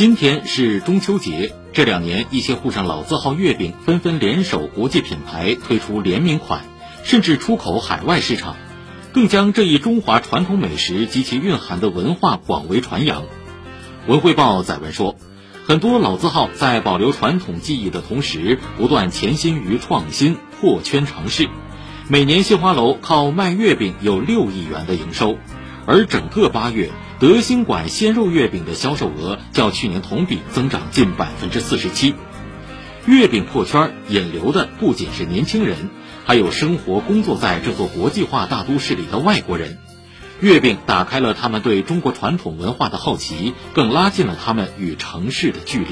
今天是中秋节，这两年一些沪上老字号月饼纷纷联手国际品牌推出联名款，甚至出口海外市场，更将这一中华传统美食及其蕴含的文化广为传扬。文汇报载文说，很多老字号在保留传统技艺的同时，不断潜心于创新，破圈尝试。每年杏花楼靠卖月饼有六亿元的营收，而整个八月。德兴馆鲜肉月饼的销售额较去年同比增长近百分之四十七，月饼破圈引流的不仅是年轻人，还有生活工作在这座国际化大都市里的外国人。月饼打开了他们对中国传统文化的好奇，更拉近了他们与城市的距离。